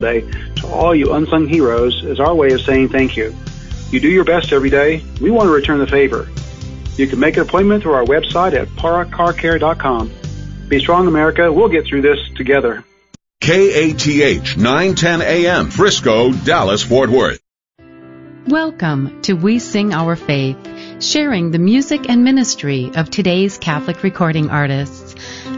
Day to all you unsung heroes is our way of saying thank you. You do your best every day. We want to return the favor. You can make an appointment through our website at paracarcare.com. Be strong, America. We'll get through this together. KATH 910 AM, Frisco, Dallas, Fort Worth. Welcome to We Sing Our Faith, sharing the music and ministry of today's Catholic recording artists.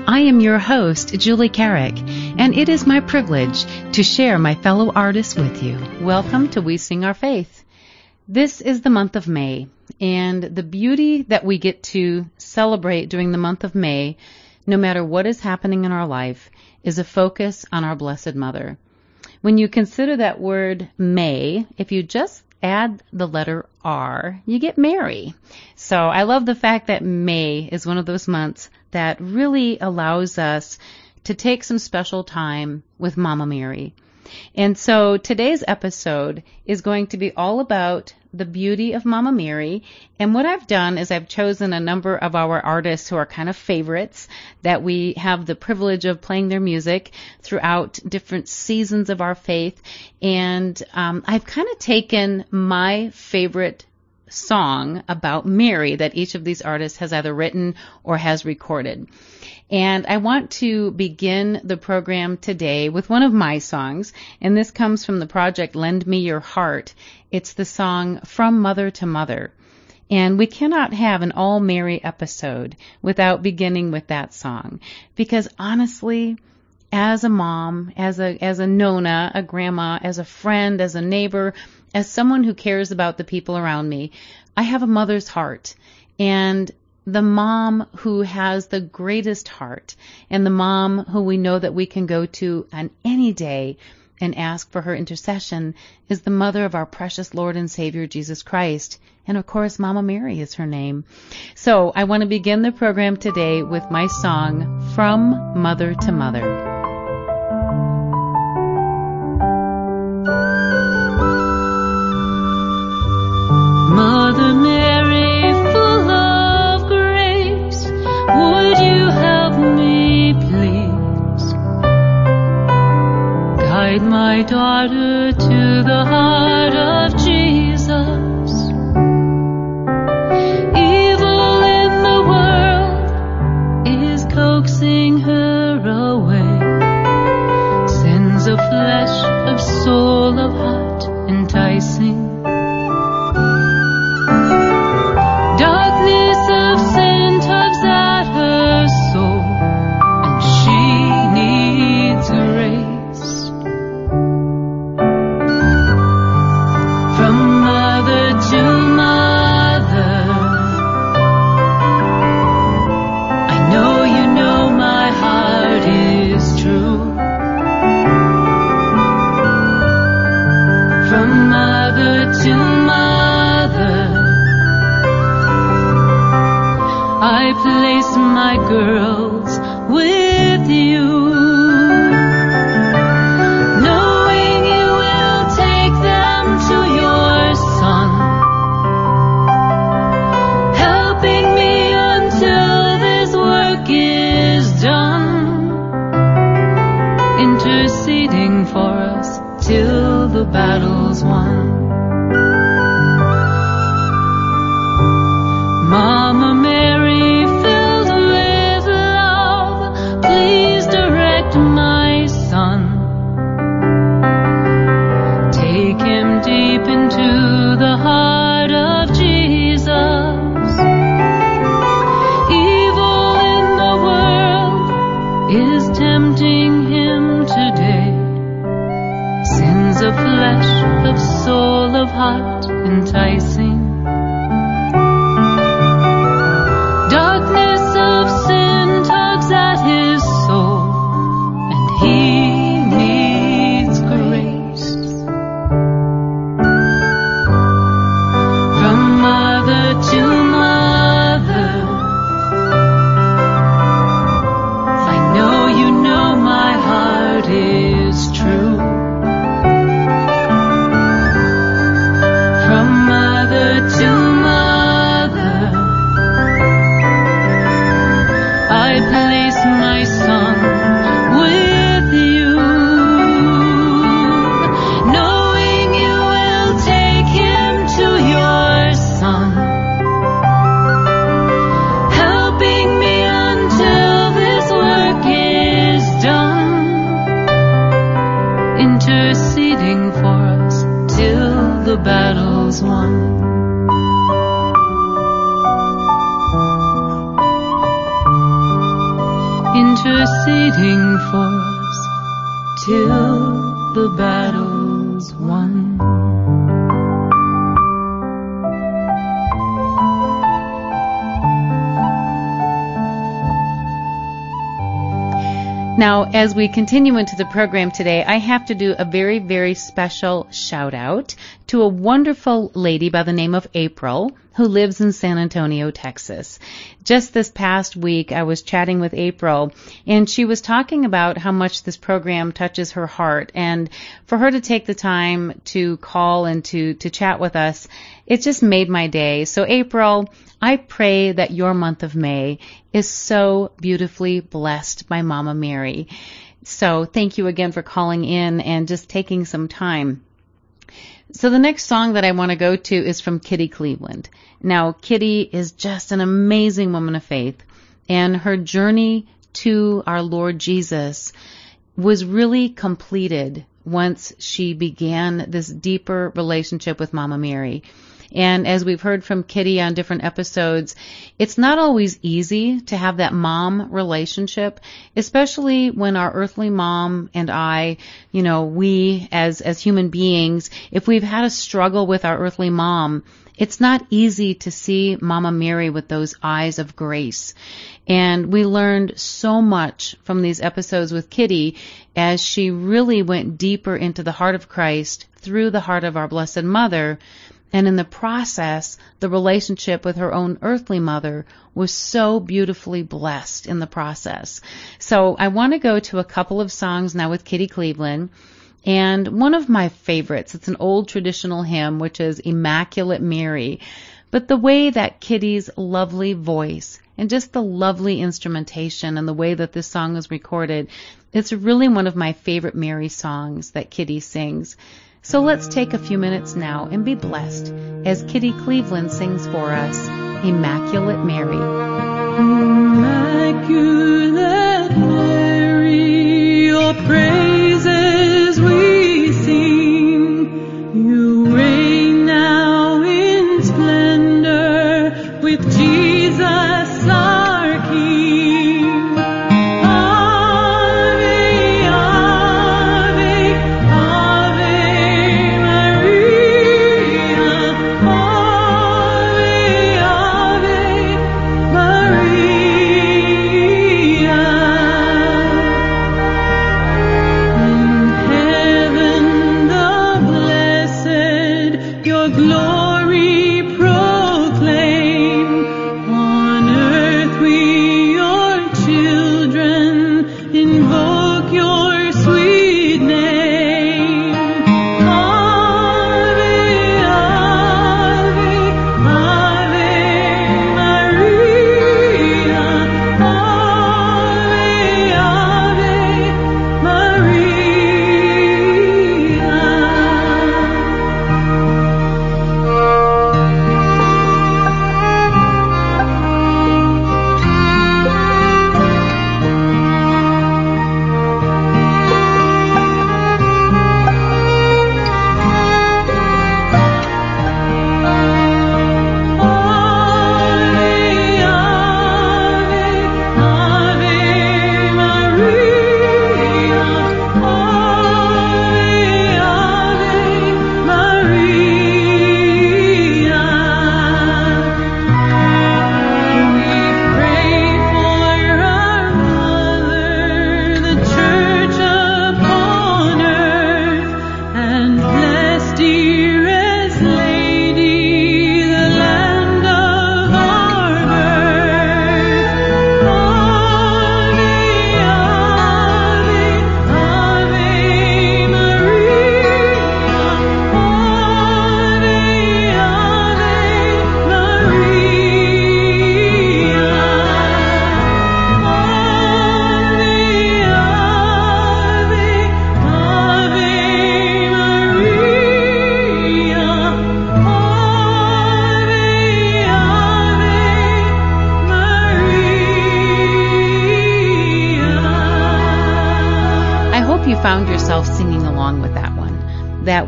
I am your host, Julie Carrick, and it is my privilege to share my fellow artists with you. Welcome to We Sing Our Faith. This is the month of May, and the beauty that we get to celebrate during the month of May, no matter what is happening in our life, is a focus on our Blessed Mother. When you consider that word May, if you just add the letter R, you get Mary. So I love the fact that May is one of those months that really allows us to take some special time with Mama Mary. And so today's episode is going to be all about the beauty of Mama Mary. And what I've done is I've chosen a number of our artists who are kind of favorites that we have the privilege of playing their music throughout different seasons of our faith. And um, I've kind of taken my favorite song about Mary that each of these artists has either written or has recorded. And I want to begin the program today with one of my songs, and this comes from the project Lend Me Your Heart. It's the song From Mother to Mother. And we cannot have an all Mary episode without beginning with that song. Because honestly, as a mom, as a, as a nona, a grandma, as a friend, as a neighbor, as someone who cares about the people around me, I have a mother's heart. And the mom who has the greatest heart and the mom who we know that we can go to on any day and ask for her intercession is the mother of our precious Lord and Savior Jesus Christ. And of course, Mama Mary is her name. So I want to begin the program today with my song, From Mother to Mother. Guide my daughter to the heart my girls Now, as we continue into the program today, I have to do a very, very special shout out to a wonderful lady by the name of April who lives in San Antonio, Texas. Just this past week, I was chatting with April and she was talking about how much this program touches her heart and for her to take the time to call and to, to chat with us, it just made my day. So April, I pray that your month of May is so beautifully blessed by Mama Mary. So thank you again for calling in and just taking some time. So the next song that I want to go to is from Kitty Cleveland. Now, Kitty is just an amazing woman of faith, and her journey to our Lord Jesus was really completed once she began this deeper relationship with Mama Mary. And as we've heard from Kitty on different episodes, it's not always easy to have that mom relationship, especially when our earthly mom and I, you know, we as, as human beings, if we've had a struggle with our earthly mom, it's not easy to see Mama Mary with those eyes of grace. And we learned so much from these episodes with Kitty as she really went deeper into the heart of Christ through the heart of our Blessed Mother and in the process, the relationship with her own earthly mother was so beautifully blessed in the process. So I want to go to a couple of songs now with Kitty Cleveland. And one of my favorites, it's an old traditional hymn, which is Immaculate Mary. But the way that Kitty's lovely voice and just the lovely instrumentation and the way that this song is recorded, it's really one of my favorite Mary songs that Kitty sings. So let's take a few minutes now and be blessed as Kitty Cleveland sings for us Immaculate Mary. Immaculate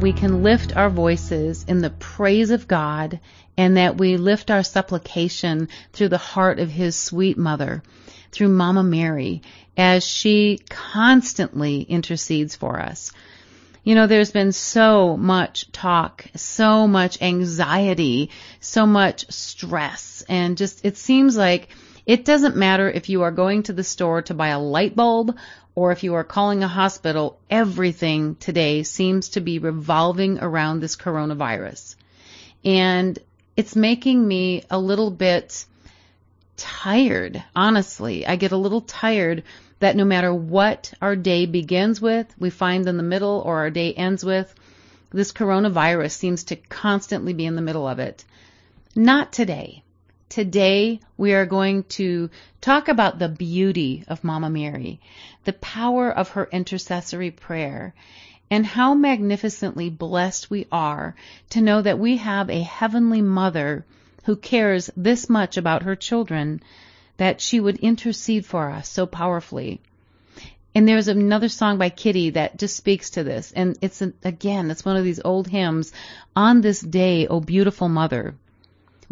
we can lift our voices in the praise of God and that we lift our supplication through the heart of His sweet mother, through Mama Mary, as she constantly intercedes for us. You know, there's been so much talk, so much anxiety, so much stress, and just it seems like it doesn't matter if you are going to the store to buy a light bulb or if you are calling a hospital, everything today seems to be revolving around this coronavirus. And it's making me a little bit tired, honestly. I get a little tired that no matter what our day begins with, we find in the middle or our day ends with, this coronavirus seems to constantly be in the middle of it. Not today. Today we are going to talk about the beauty of Mama Mary, the power of her intercessory prayer, and how magnificently blessed we are to know that we have a heavenly mother who cares this much about her children that she would intercede for us so powerfully. And there's another song by Kitty that just speaks to this. And it's, an, again, it's one of these old hymns. On this day, O beautiful mother.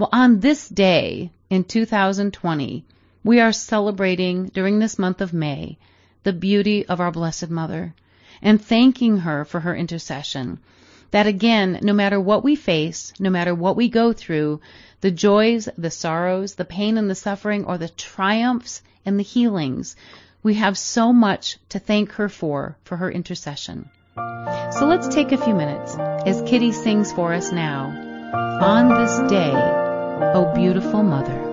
Well, on this day in 2020, we are celebrating during this month of May the beauty of our Blessed Mother and thanking her for her intercession. That again, no matter what we face, no matter what we go through, the joys, the sorrows, the pain and the suffering, or the triumphs and the healings, we have so much to thank her for, for her intercession. So let's take a few minutes as Kitty sings for us now. On this day, O beautiful mother.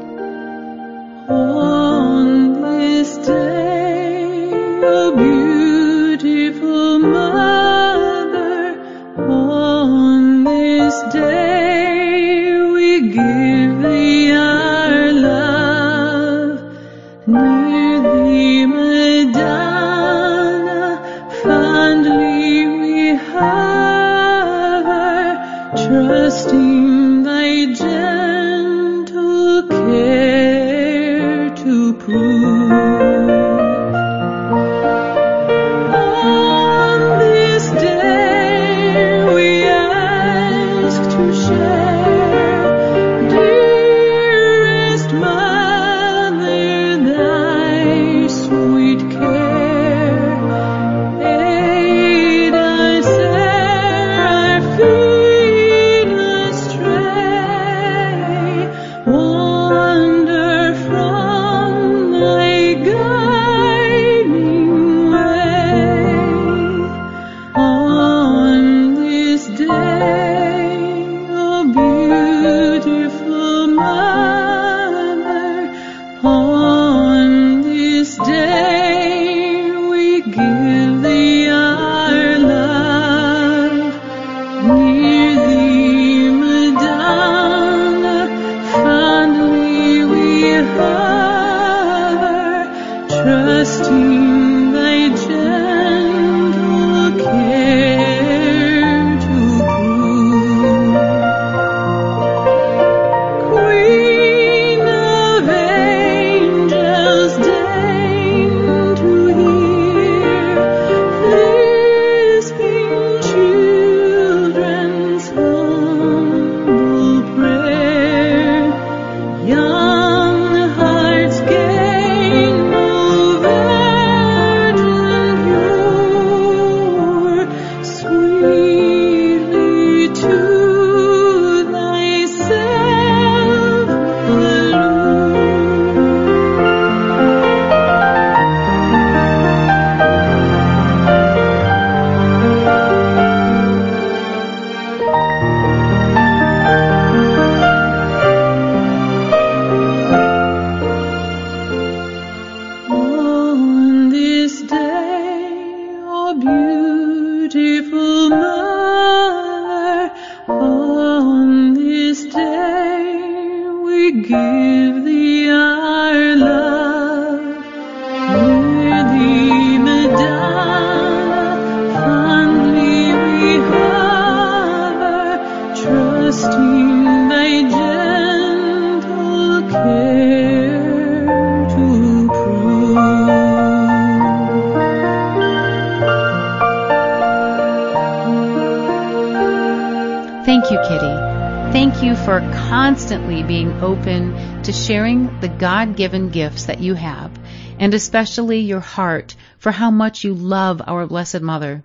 Kitty. Thank you for constantly being open to sharing the God given gifts that you have, and especially your heart for how much you love our Blessed Mother.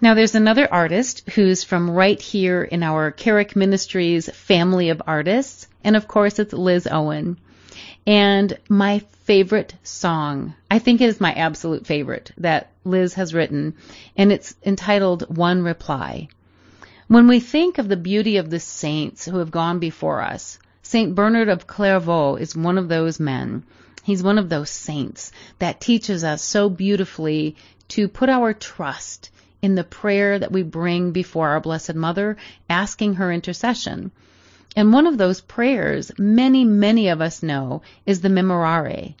Now, there's another artist who's from right here in our Carrick Ministries family of artists, and of course, it's Liz Owen. And my favorite song, I think it is my absolute favorite that Liz has written, and it's entitled One Reply. When we think of the beauty of the saints who have gone before us, St. Bernard of Clairvaux is one of those men. He's one of those saints that teaches us so beautifully to put our trust in the prayer that we bring before our Blessed Mother, asking her intercession. And one of those prayers, many, many of us know, is the Memorare.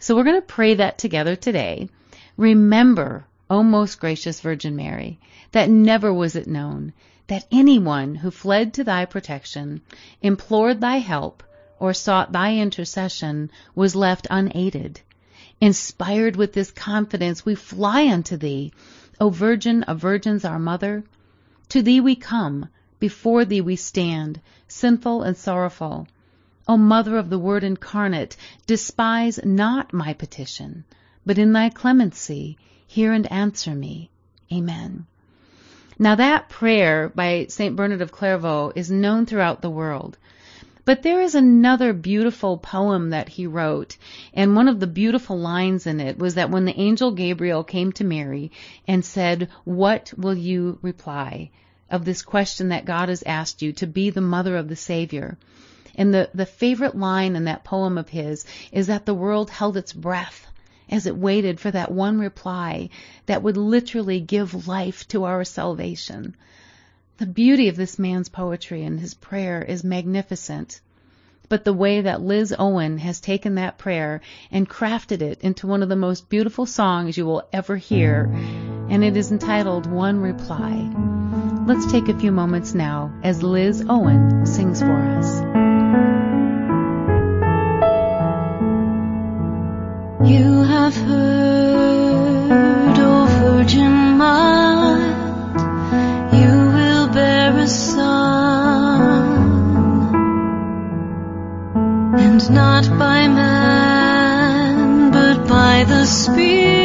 So we're going to pray that together today. Remember, O most gracious Virgin Mary, that never was it known that anyone who fled to thy protection, implored thy help, or sought thy intercession was left unaided. Inspired with this confidence, we fly unto thee, O Virgin of Virgins, our Mother. To thee we come, before thee we stand, sinful and sorrowful. O Mother of the Word incarnate, despise not my petition, but in thy clemency hear and answer me. Amen. Now that prayer by St. Bernard of Clairvaux is known throughout the world. But there is another beautiful poem that he wrote, and one of the beautiful lines in it was that when the angel Gabriel came to Mary and said, What will you reply? of this question that God has asked you to be the mother of the Savior. And the, the favorite line in that poem of his is that the world held its breath as it waited for that one reply that would literally give life to our salvation. The beauty of this man's poetry and his prayer is magnificent. But the way that Liz Owen has taken that prayer and crafted it into one of the most beautiful songs you will ever hear, and it is entitled One Reply. Let's take a few moments now as Liz Owen sings for us. Not by man, but by the Spirit,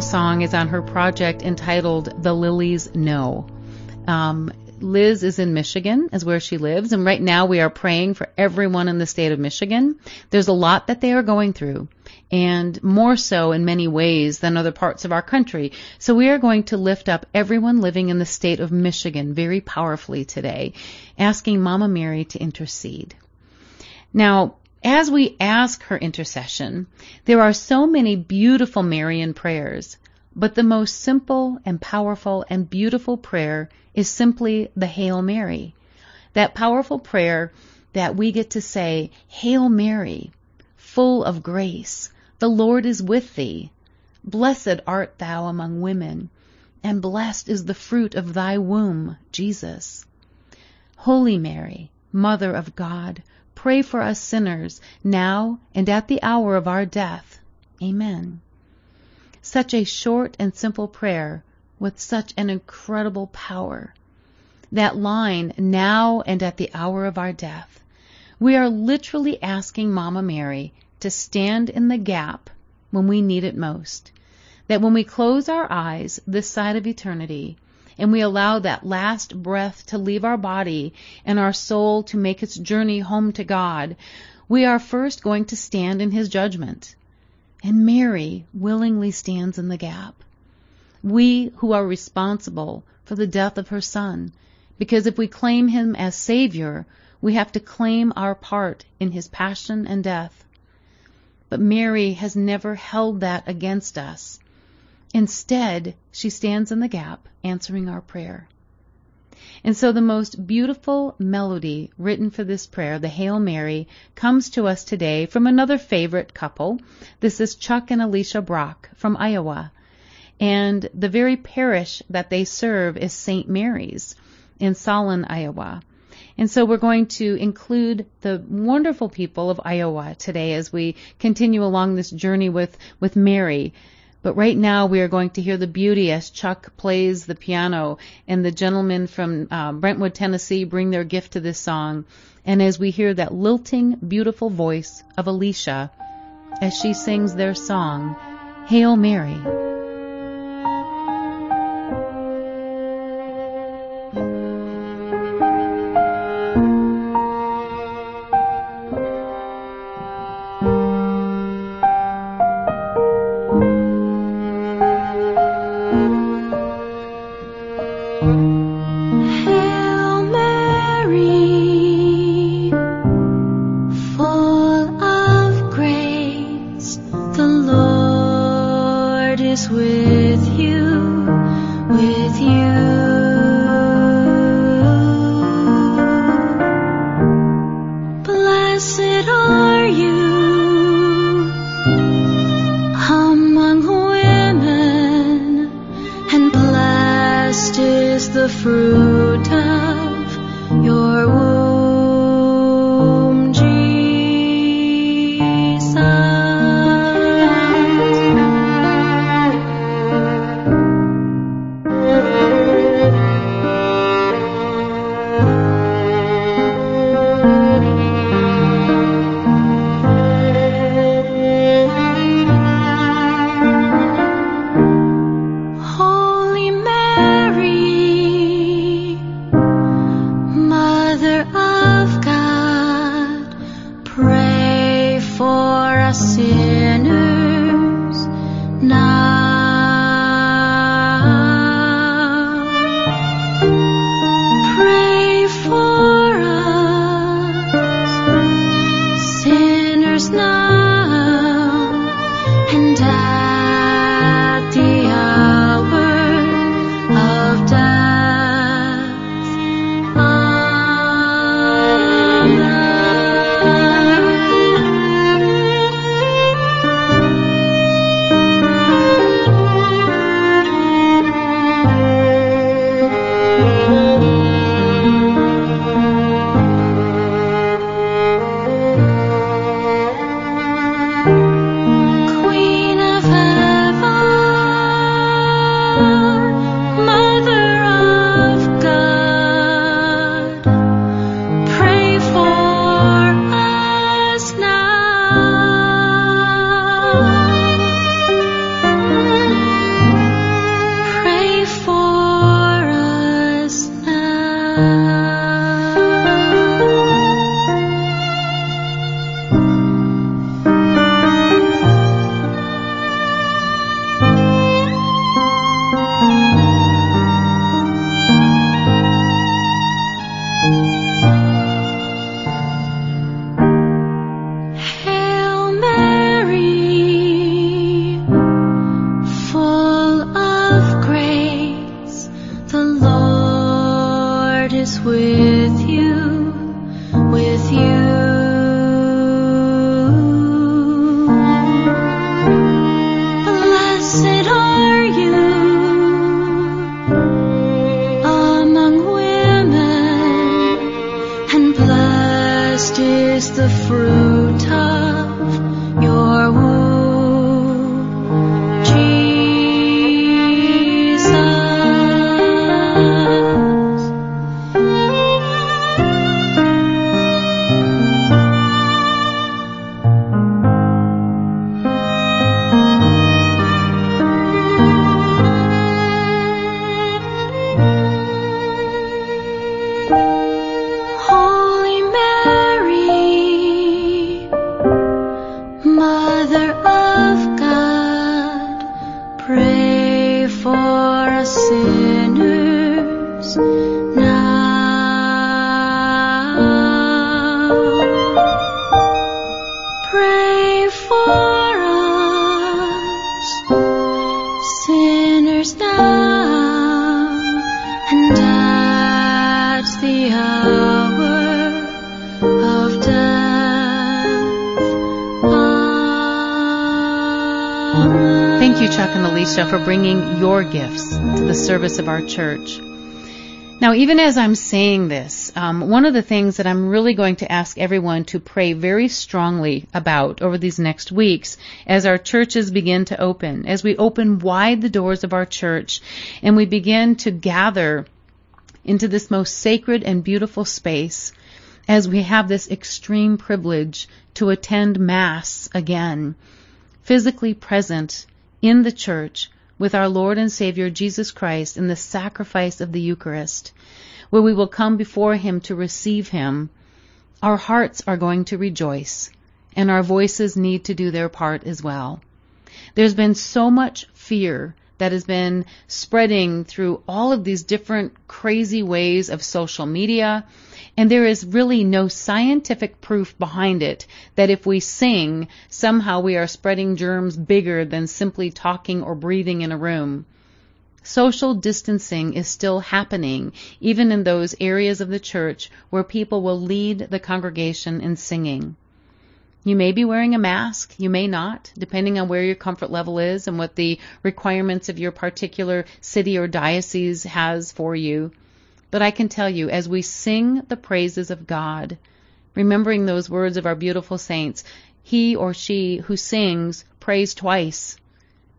Song is on her project entitled The Lilies Know. Um, Liz is in Michigan, is where she lives, and right now we are praying for everyone in the state of Michigan. There's a lot that they are going through, and more so in many ways than other parts of our country. So we are going to lift up everyone living in the state of Michigan very powerfully today, asking Mama Mary to intercede. Now, as we ask her intercession, there are so many beautiful Marian prayers, but the most simple and powerful and beautiful prayer is simply the Hail Mary. That powerful prayer that we get to say, Hail Mary, full of grace, the Lord is with thee. Blessed art thou among women, and blessed is the fruit of thy womb, Jesus. Holy Mary, Mother of God, pray for us sinners, now and at the hour of our death. Amen. Such a short and simple prayer with such an incredible power. That line, now and at the hour of our death, we are literally asking Mama Mary to stand in the gap when we need it most. That when we close our eyes this side of eternity, and we allow that last breath to leave our body and our soul to make its journey home to God, we are first going to stand in His judgment. And Mary willingly stands in the gap we who are responsible for the death of her son. Because if we claim him as Savior, we have to claim our part in his passion and death. But Mary has never held that against us. Instead, she stands in the gap, answering our prayer. And so the most beautiful melody written for this prayer, the Hail Mary, comes to us today from another favorite couple. This is Chuck and Alicia Brock from Iowa and the very parish that they serve is St. Mary's in Solon, Iowa. And so we're going to include the wonderful people of Iowa today as we continue along this journey with, with Mary. But right now we are going to hear the beauty as Chuck plays the piano and the gentlemen from uh, Brentwood, Tennessee bring their gift to this song. And as we hear that lilting, beautiful voice of Alicia as she sings their song, Hail Mary. Thank you, Chuck and Alicia, for bringing your gifts to the service of our church. Now, even as I'm saying this, um, one of the things that I'm really going to ask everyone to pray very strongly about over these next weeks as our churches begin to open, as we open wide the doors of our church and we begin to gather into this most sacred and beautiful space as we have this extreme privilege to attend Mass again, physically present in the church with our Lord and Savior Jesus Christ in the sacrifice of the Eucharist, where we will come before Him to receive Him, our hearts are going to rejoice, and our voices need to do their part as well. There's been so much fear that has been spreading through all of these different crazy ways of social media and there is really no scientific proof behind it that if we sing, somehow we are spreading germs bigger than simply talking or breathing in a room. Social distancing is still happening, even in those areas of the church where people will lead the congregation in singing. You may be wearing a mask, you may not, depending on where your comfort level is and what the requirements of your particular city or diocese has for you. But I can tell you, as we sing the praises of God, remembering those words of our beautiful saints, he or she who sings prays twice.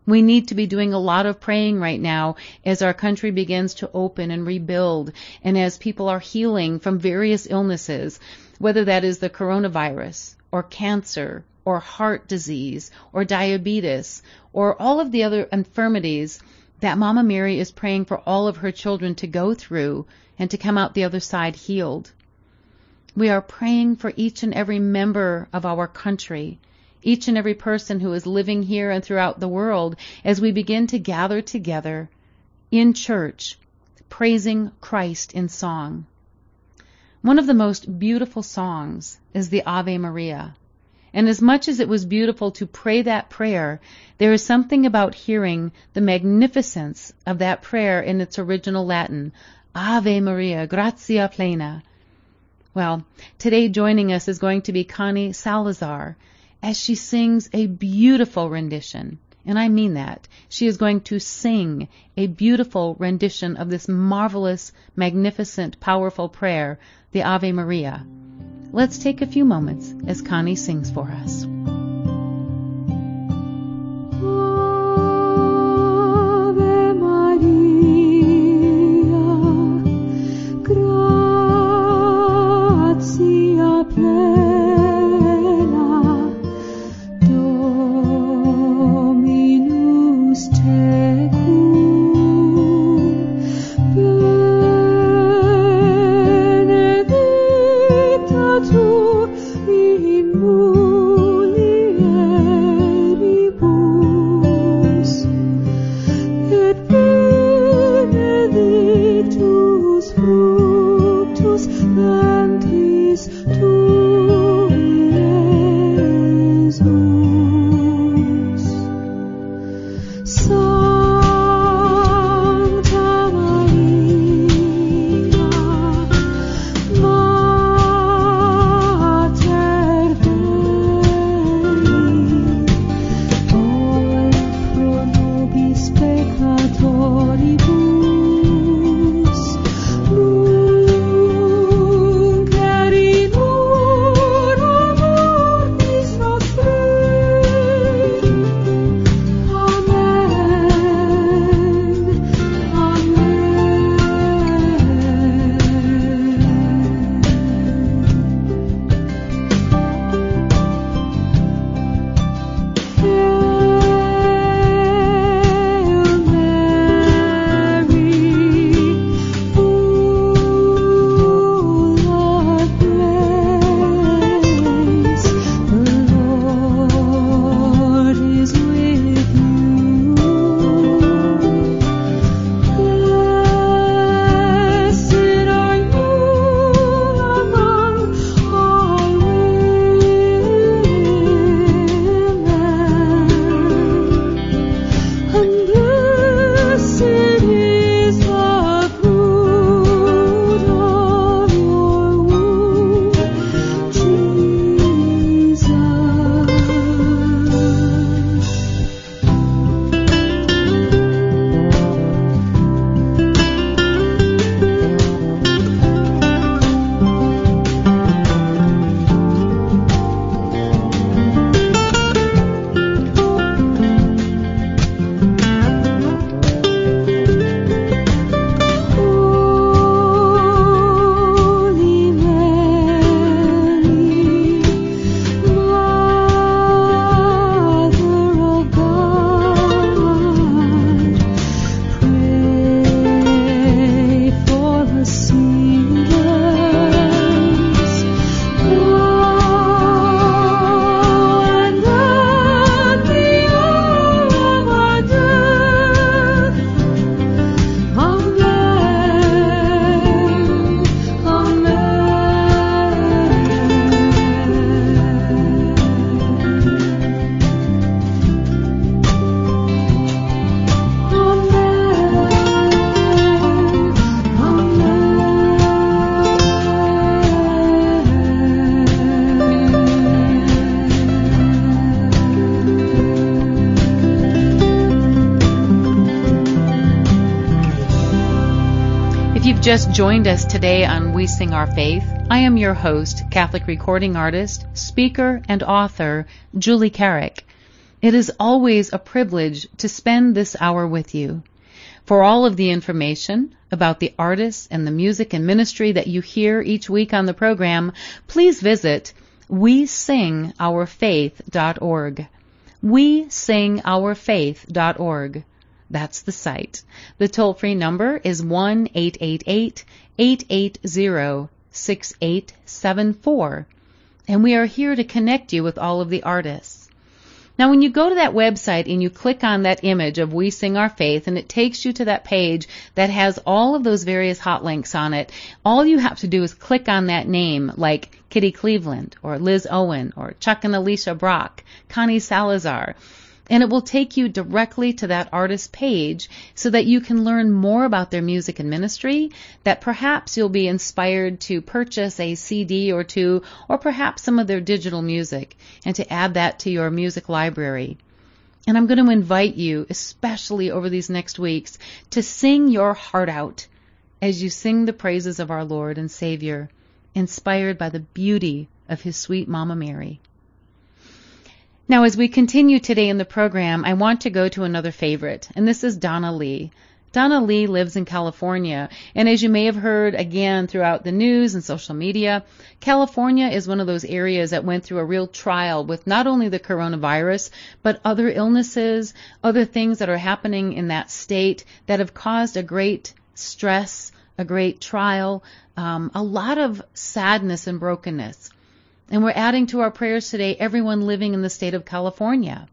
We need to be doing a lot of praying right now as our country begins to open and rebuild and as people are healing from various illnesses, whether that is the coronavirus or cancer or heart disease or diabetes or all of the other infirmities that Mama Mary is praying for all of her children to go through and to come out the other side healed. We are praying for each and every member of our country, each and every person who is living here and throughout the world as we begin to gather together in church, praising Christ in song. One of the most beautiful songs is the Ave Maria. And as much as it was beautiful to pray that prayer, there is something about hearing the magnificence of that prayer in its original Latin, Ave Maria, gratia plena. Well, today joining us is going to be Connie Salazar as she sings a beautiful rendition. And I mean that. She is going to sing a beautiful rendition of this marvelous, magnificent, powerful prayer, the Ave Maria. Let's take a few moments as Connie sings for us. Just joined us today on We Sing Our Faith, I am your host, Catholic recording artist, speaker, and author, Julie Carrick. It is always a privilege to spend this hour with you. For all of the information about the artists and the music and ministry that you hear each week on the program, please visit wesingourfaith.org. wesingourfaith.org. That's the site. The toll free number is 1 888 880 6874. And we are here to connect you with all of the artists. Now, when you go to that website and you click on that image of We Sing Our Faith, and it takes you to that page that has all of those various hot links on it, all you have to do is click on that name, like Kitty Cleveland, or Liz Owen, or Chuck and Alicia Brock, Connie Salazar and it will take you directly to that artist's page so that you can learn more about their music and ministry, that perhaps you'll be inspired to purchase a CD or two, or perhaps some of their digital music, and to add that to your music library. And I'm going to invite you, especially over these next weeks, to sing your heart out as you sing the praises of our Lord and Savior, inspired by the beauty of His sweet Mama Mary. Now, as we continue today in the program, I want to go to another favorite, and this is Donna Lee. Donna Lee lives in California, and as you may have heard again throughout the news and social media, California is one of those areas that went through a real trial with not only the coronavirus, but other illnesses, other things that are happening in that state that have caused a great stress, a great trial, um, a lot of sadness and brokenness. And we're adding to our prayers today everyone living in the state of California.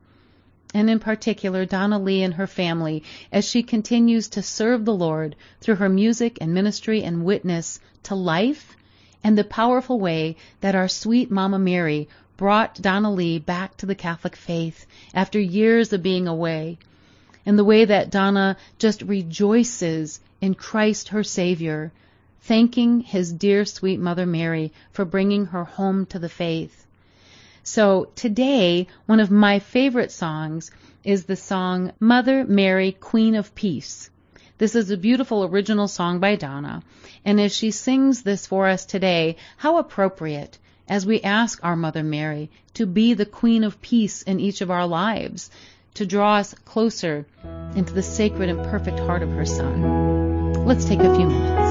And in particular, Donna Lee and her family as she continues to serve the Lord through her music and ministry and witness to life and the powerful way that our sweet Mama Mary brought Donna Lee back to the Catholic faith after years of being away. And the way that Donna just rejoices in Christ her Savior thanking his dear sweet Mother Mary for bringing her home to the faith. So today, one of my favorite songs is the song Mother Mary, Queen of Peace. This is a beautiful original song by Donna, and as she sings this for us today, how appropriate as we ask our Mother Mary to be the Queen of Peace in each of our lives, to draw us closer into the sacred and perfect heart of her Son. Let's take a few minutes.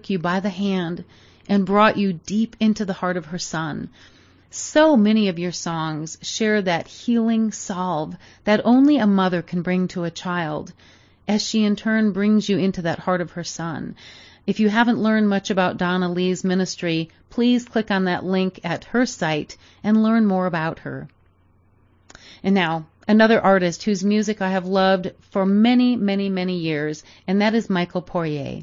Took you by the hand and brought you deep into the heart of her Son. So many of your songs share that healing salve that only a mother can bring to a child, as she in turn brings you into that heart of her Son. If you haven't learned much about Donna Lee's ministry, please click on that link at her site and learn more about her. And now, another artist whose music I have loved for many, many, many years, and that is Michael Poirier.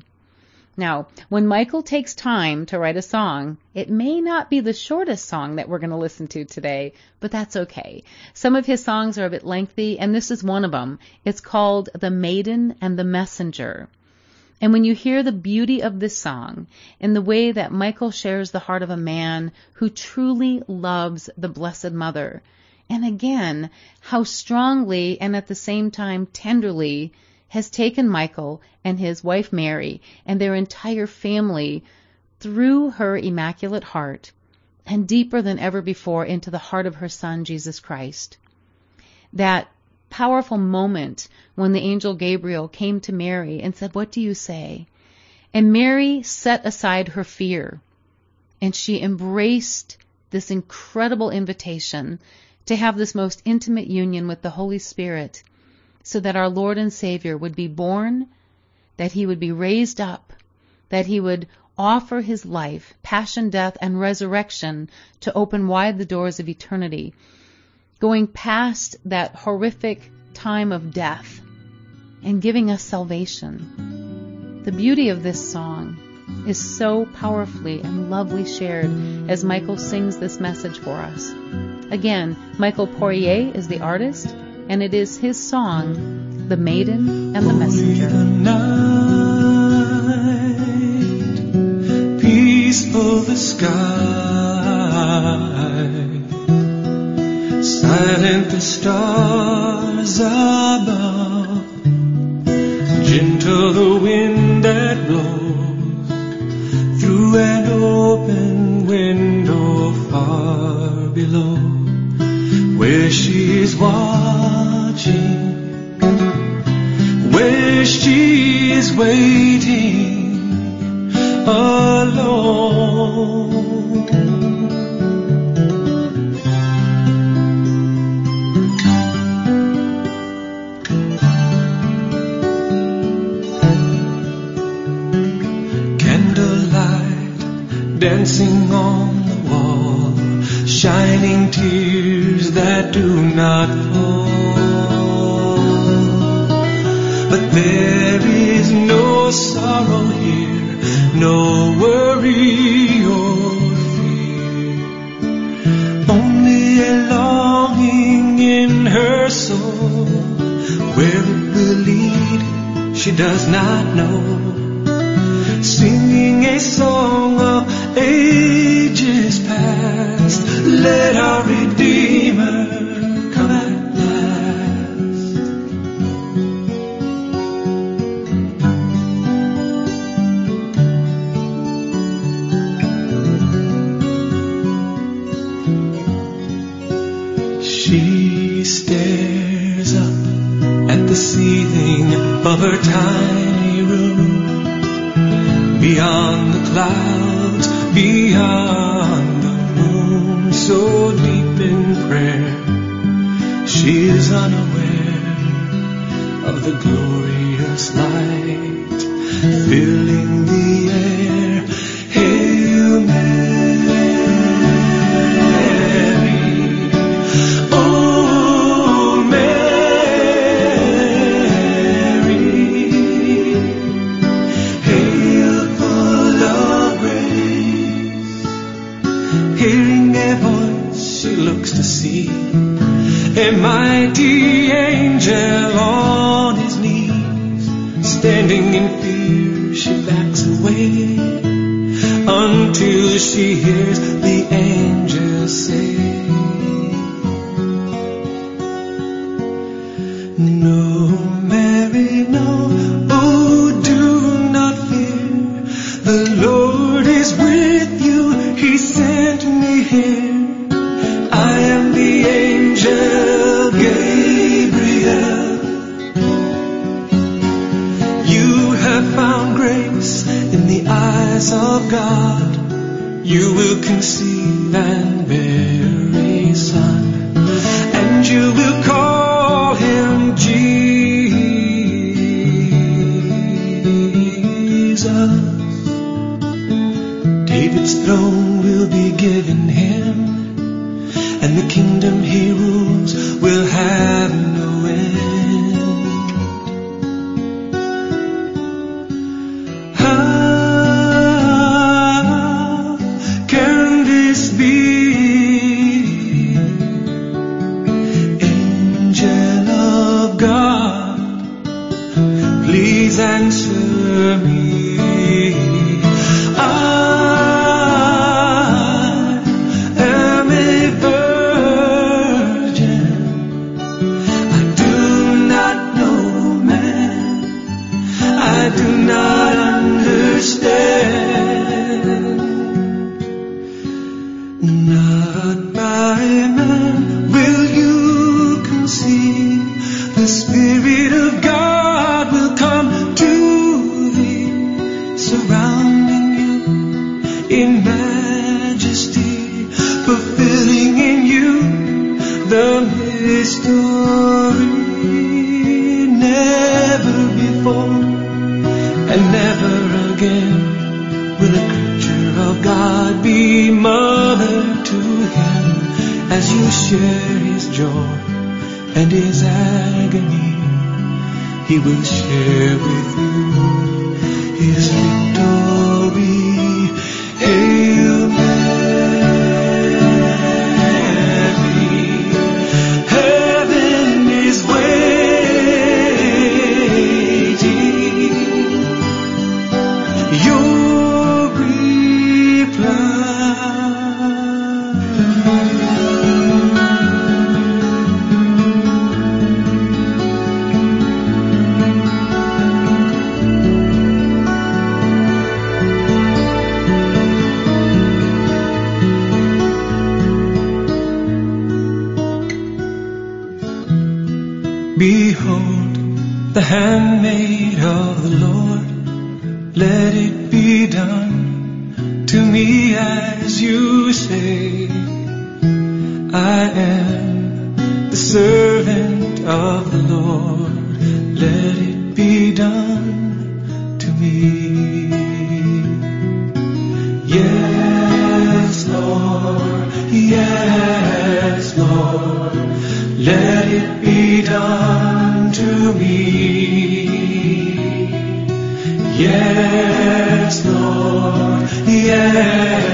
Now, when Michael takes time to write a song, it may not be the shortest song that we're going to listen to today, but that's okay. Some of his songs are a bit lengthy, and this is one of them. It's called The Maiden and the Messenger. And when you hear the beauty of this song and the way that Michael shares the heart of a man who truly loves the Blessed Mother, and again, how strongly and at the same time tenderly has taken Michael and his wife Mary and their entire family through her immaculate heart and deeper than ever before into the heart of her son Jesus Christ. That powerful moment when the angel Gabriel came to Mary and said, What do you say? And Mary set aside her fear and she embraced this incredible invitation to have this most intimate union with the Holy Spirit so that our Lord and Savior would be born, that he would be raised up, that he would offer his life, passion, death, and resurrection to open wide the doors of eternity, going past that horrific time of death and giving us salvation. The beauty of this song is so powerfully and lovely shared as Michael sings this message for us. Again, Michael Poirier is the artist, and it is his song, The Maiden and the Messenger. peaceful the sky, silent the stars above, gentle the wind that blows through an open she she is Please answer me. I am the servant of the Lord. Let it be done to me. Yes, Lord. Yes, Lord. Let it be done to me. Yes, Lord. Yes.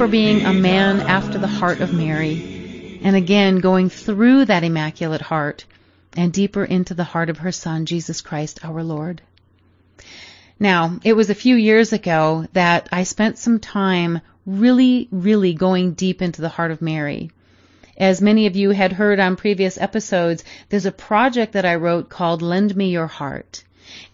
for being a man after the heart of Mary, and again going through that immaculate heart and deeper into the heart of her Son, Jesus Christ our Lord. Now, it was a few years ago that I spent some time really, really going deep into the heart of Mary. As many of you had heard on previous episodes, there's a project that I wrote called Lend Me Your Heart.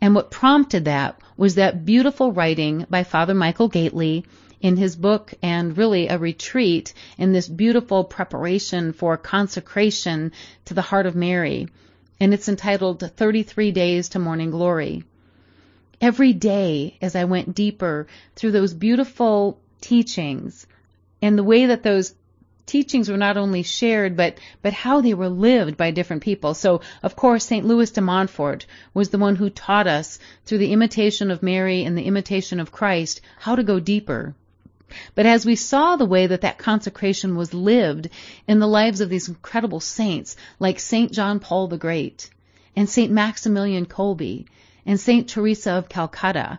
And what prompted that was that beautiful writing by Father Michael Gaitley in his book and really a retreat in this beautiful preparation for consecration to the heart of Mary. And it's entitled 33 Days to Morning Glory. Every day as I went deeper through those beautiful teachings and the way that those teachings were not only shared, but, but how they were lived by different people. So, of course, St. Louis de Montfort was the one who taught us through the imitation of Mary and the imitation of Christ how to go deeper. But as we saw the way that that consecration was lived in the lives of these incredible saints, like St. John Paul the Great, and St. Maximilian Kolbe, and St. Teresa of Calcutta,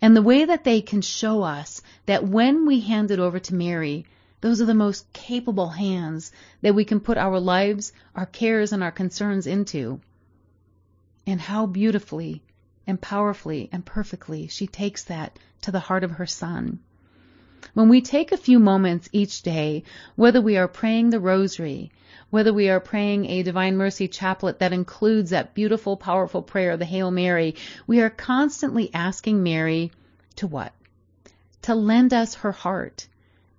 and the way that they can show us that when we hand it over to Mary, those are the most capable hands that we can put our lives, our cares, and our concerns into. And how beautifully and powerfully and perfectly she takes that to the heart of her son. When we take a few moments each day, whether we are praying the rosary, whether we are praying a Divine Mercy chaplet that includes that beautiful, powerful prayer, the Hail Mary, we are constantly asking Mary to what? To lend us her heart,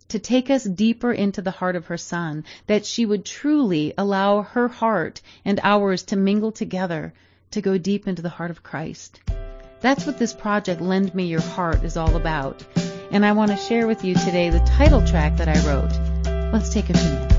to take us deeper into the heart of her Son, that she would truly allow her heart and ours to mingle together, to go deep into the heart of Christ. That's what this project, Lend Me Your Heart, is all about. And I want to share with you today the title track that I wrote. Let's take a few minutes.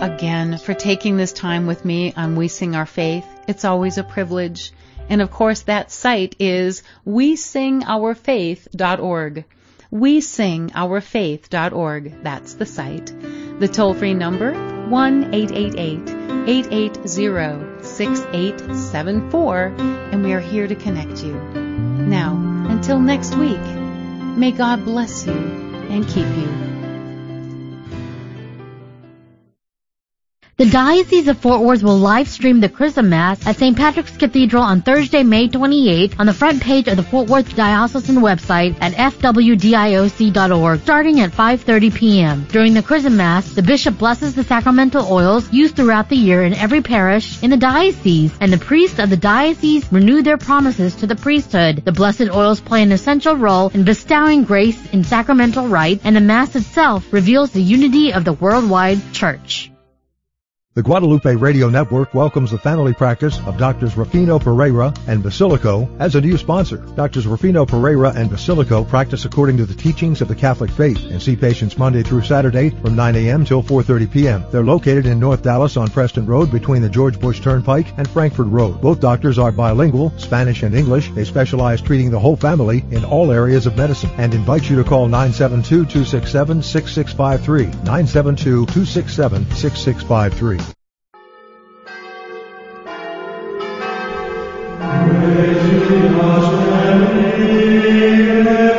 Again for taking this time with me on We Sing Our Faith. It's always a privilege. And of course, that site is wesingourfaith.org. Wesingourfaith.org. That's the site. The toll free number, 1 880 6874. And we are here to connect you. Now, until next week, may God bless you and keep you. The Diocese of Fort Worth will live stream the Chrism Mass at St. Patrick's Cathedral on Thursday, May 28th on the front page of the Fort Worth Diocesan website at fwdioc.org starting at 5.30 p.m. During the Chrism Mass, the Bishop blesses the sacramental oils used throughout the year in every parish in the diocese and the priests of the diocese renew their promises to the priesthood. The blessed oils play an essential role in bestowing grace in sacramental rite and the Mass itself reveals the unity of the worldwide church. The Guadalupe Radio Network welcomes the family practice of Doctors Rufino Pereira and Basilico as a new sponsor. Doctors Rufino Pereira and Basilico practice according to the teachings of the Catholic faith and see patients Monday through Saturday from 9 a.m. till 4.30 p.m. They're located in North Dallas on Preston Road between the George Bush Turnpike and Frankford Road. Both doctors are bilingual, Spanish and English. They specialize treating the whole family in all areas of medicine and invite you to call 972-267-6653. 972-267-6653. Thanks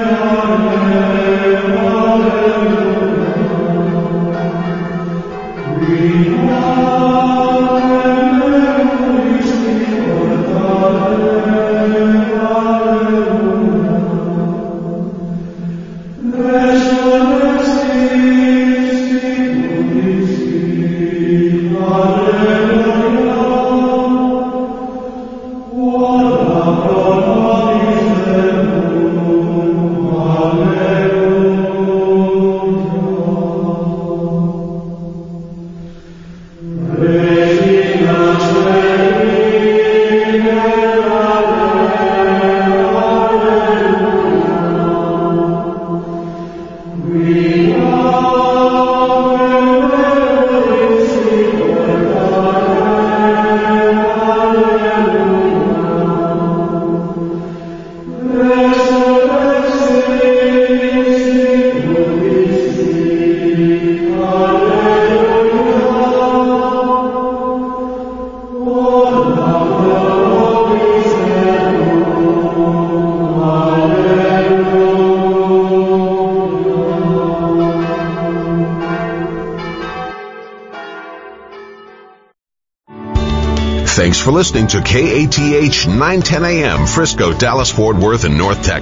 to KATH 910 AM, Frisco, Dallas, Fort Worth, and North Texas.